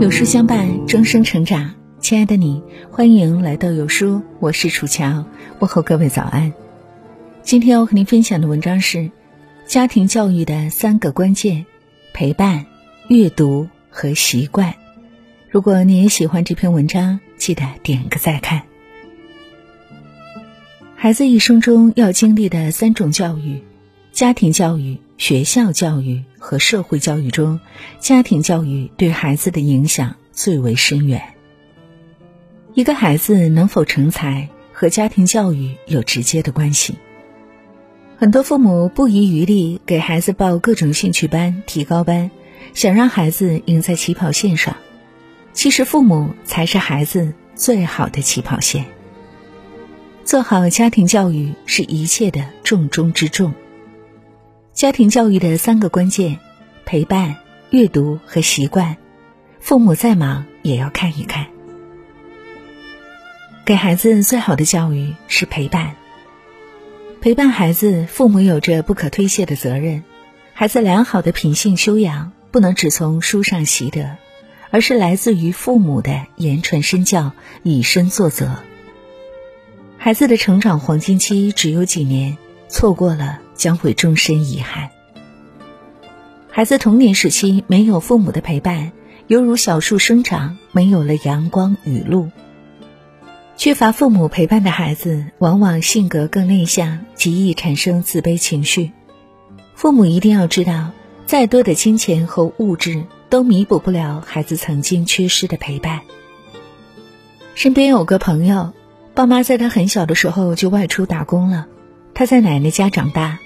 有书相伴，终生成长。亲爱的你，欢迎来到有书，我是楚乔，问候各位早安。今天要和您分享的文章是家庭教育的三个关键：陪伴、阅读和习惯。如果你也喜欢这篇文章，记得点个再看。孩子一生中要经历的三种教育：家庭教育、学校教育和社会教育中，家庭教育对孩子的影响最为深远。一个孩子能否成才，和家庭教育有直接的关系。很多父母不遗余力给孩子报各种兴趣班、提高班，想让孩子赢在起跑线上。其实，父母才是孩子最好的起跑线。做好家庭教育是一切的重中之重。家庭教育的三个关键：陪伴、阅读和习惯。父母再忙也要看一看。给孩子最好的教育是陪伴。陪伴孩子，父母有着不可推卸的责任。孩子良好的品性修养，不能只从书上习得，而是来自于父母的言传身教、以身作则。孩子的成长黄金期只有几年，错过了将会终身遗憾。孩子童年时期没有父母的陪伴，犹如小树生长没有了阳光雨露。缺乏父母陪伴的孩子，往往性格更内向，极易产生自卑情绪。父母一定要知道，再多的金钱和物质都弥补不了孩子曾经缺失的陪伴。身边有个朋友，爸妈在他很小的时候就外出打工了，他在奶奶家长大，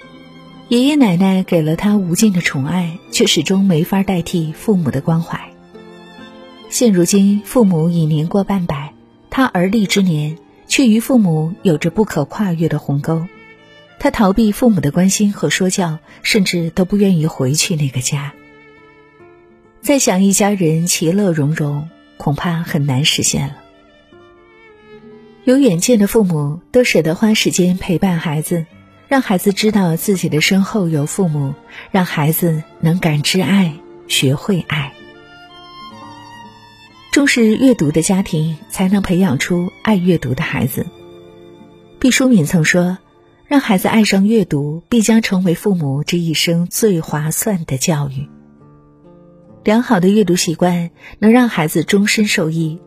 爷爷奶奶给了他无尽的宠爱，却始终没法代替父母的关怀。现如今，父母已年过半百。他而立之年，却与父母有着不可跨越的鸿沟。他逃避父母的关心和说教，甚至都不愿意回去那个家。再想一家人其乐融融，恐怕很难实现了。有远见的父母都舍得花时间陪伴孩子，让孩子知道自己的身后有父母，让孩子能感知爱，学会爱。重视阅读的家庭，才能培养出爱阅读的孩子。毕淑敏曾说：“让孩子爱上阅读，必将成为父母这一生最划算的教育。”良好的阅读习惯能让孩子终身受益。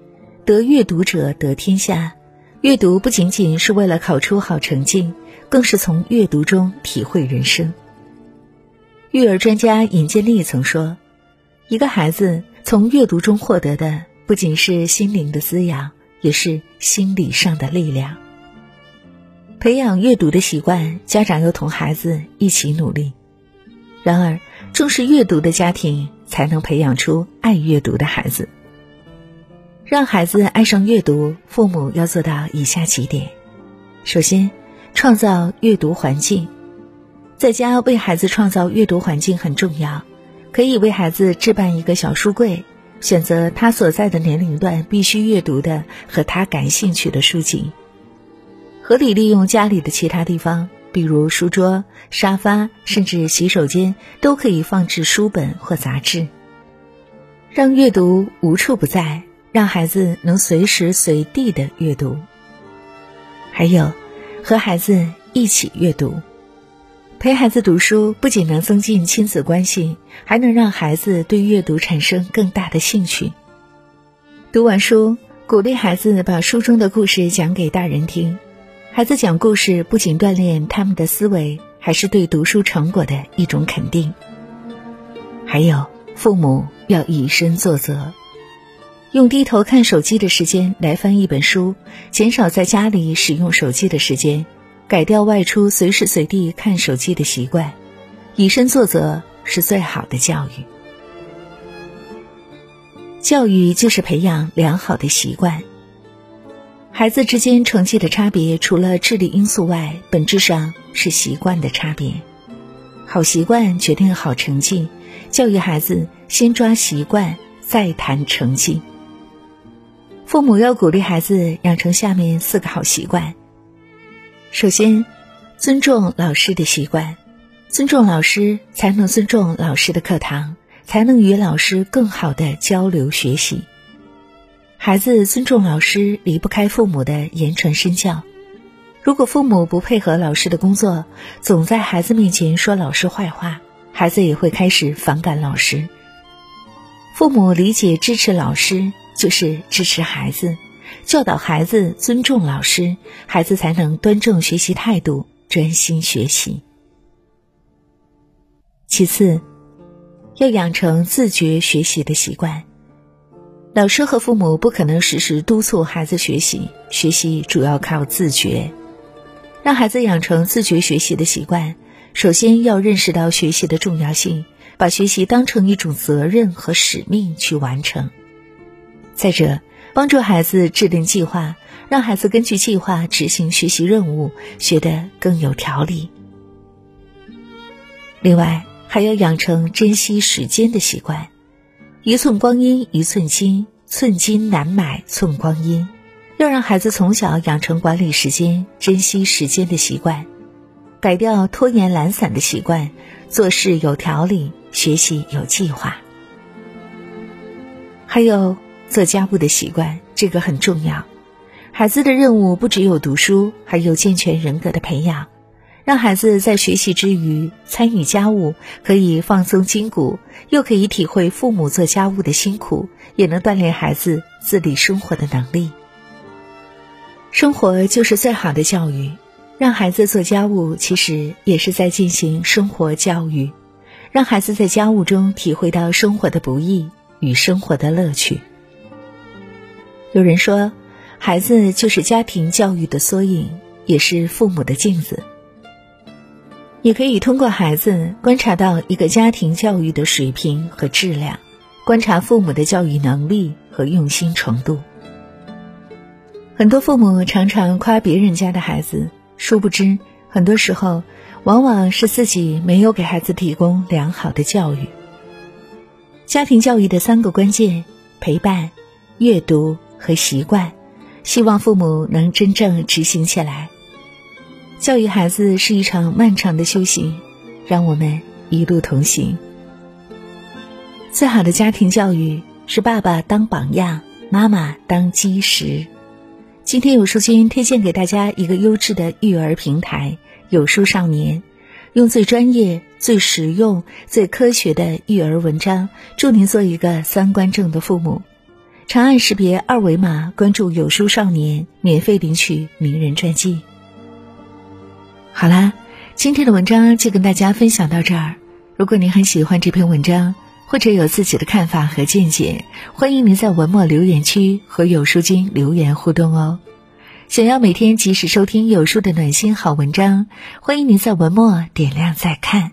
得阅读者得天下。阅读不仅仅是为了考出好成绩，更是从阅读中体会人生。育儿专家尹建莉曾说：“一个孩子从阅读中获得的。”不仅是心灵的滋养，也是心理上的力量。培养阅读的习惯，家长要同孩子一起努力。然而，重视阅读的家庭才能培养出爱阅读的孩子。让孩子爱上阅读，父母要做到以下几点：首先，创造阅读环境，在家为孩子创造阅读环境很重要。可以为孩子置办一个小书柜。选择他所在的年龄段必须阅读的和他感兴趣的书籍，合理利用家里的其他地方，比如书桌、沙发，甚至洗手间，都可以放置书本或杂志，让阅读无处不在，让孩子能随时随地的阅读。还有，和孩子一起阅读。陪孩子读书不仅能增进亲子关系，还能让孩子对阅读产生更大的兴趣。读完书，鼓励孩子把书中的故事讲给大人听。孩子讲故事不仅锻炼他们的思维，还是对读书成果的一种肯定。还有，父母要以身作则，用低头看手机的时间来翻一本书，减少在家里使用手机的时间。改掉外出随时随地看手机的习惯，以身作则是最好的教育。教育就是培养良好的习惯。孩子之间成绩的差别，除了智力因素外，本质上是习惯的差别。好习惯决定好成绩，教育孩子先抓习惯，再谈成绩。父母要鼓励孩子养成下面四个好习惯。首先，尊重老师的习惯，尊重老师才能尊重老师的课堂，才能与老师更好的交流学习。孩子尊重老师，离不开父母的言传身教。如果父母不配合老师的工作，总在孩子面前说老师坏话，孩子也会开始反感老师。父母理解支持老师，就是支持孩子，教导孩子尊重老师，孩子才能端正学习态度，专心学习。其次，要养成自觉学习的习惯。老师和父母不可能时时督促孩子学习，学习主要靠自觉。让孩子养成自觉学习的习惯，首先要认识到学习的重要性，把学习当成一种责任和使命去完成。再者，帮助孩子制定计划，让孩子根据计划执行学习任务，学得更有条理。另外，还要养成珍惜时间的习惯，一寸光阴一寸金，寸金难买寸光阴。要让孩子从小养成管理时间、珍惜时间的习惯，改掉拖延懒散的习惯，做事有条理，学习有计划。还有做家务的习惯，这个很重要。孩子的任务不只有读书，还有健全人格的培养。让孩子在学习之余参与家务，可以放松筋骨，又可以体会父母做家务的辛苦，也能锻炼孩子自理生活的能力。生活就是最好的教育，让孩子做家务，其实也是在进行生活教育，让孩子在家务中体会到生活的不易与生活的乐趣。有人说，孩子就是家庭教育的缩影，也是父母的镜子。也可以通过孩子观察到一个家庭教育的水平和质量，观察父母的教育能力和用心程度。很多父母常常夸别人家的孩子，殊不知，很多时候，往往是自己没有给孩子提供良好的教育。家庭教育的三个关键：陪伴、阅读和习惯，希望父母能真正执行起来。教育孩子是一场漫长的修行，让我们一路同行。最好的家庭教育是爸爸当榜样，妈妈当基石。今天有书君推荐给大家一个优质的育儿平台——有书少年，用最专业、最实用、最科学的育儿文章，助您做一个三观正的父母。长按识别二维码关注有书少年，免费领取名人传记。好啦，今天的文章就跟大家分享到这儿。如果您很喜欢这篇文章，或者有自己的看法和见解，欢迎您在文末留言区和有书君留言互动哦。想要每天及时收听有书的暖心好文章，欢迎您在文末点亮再看。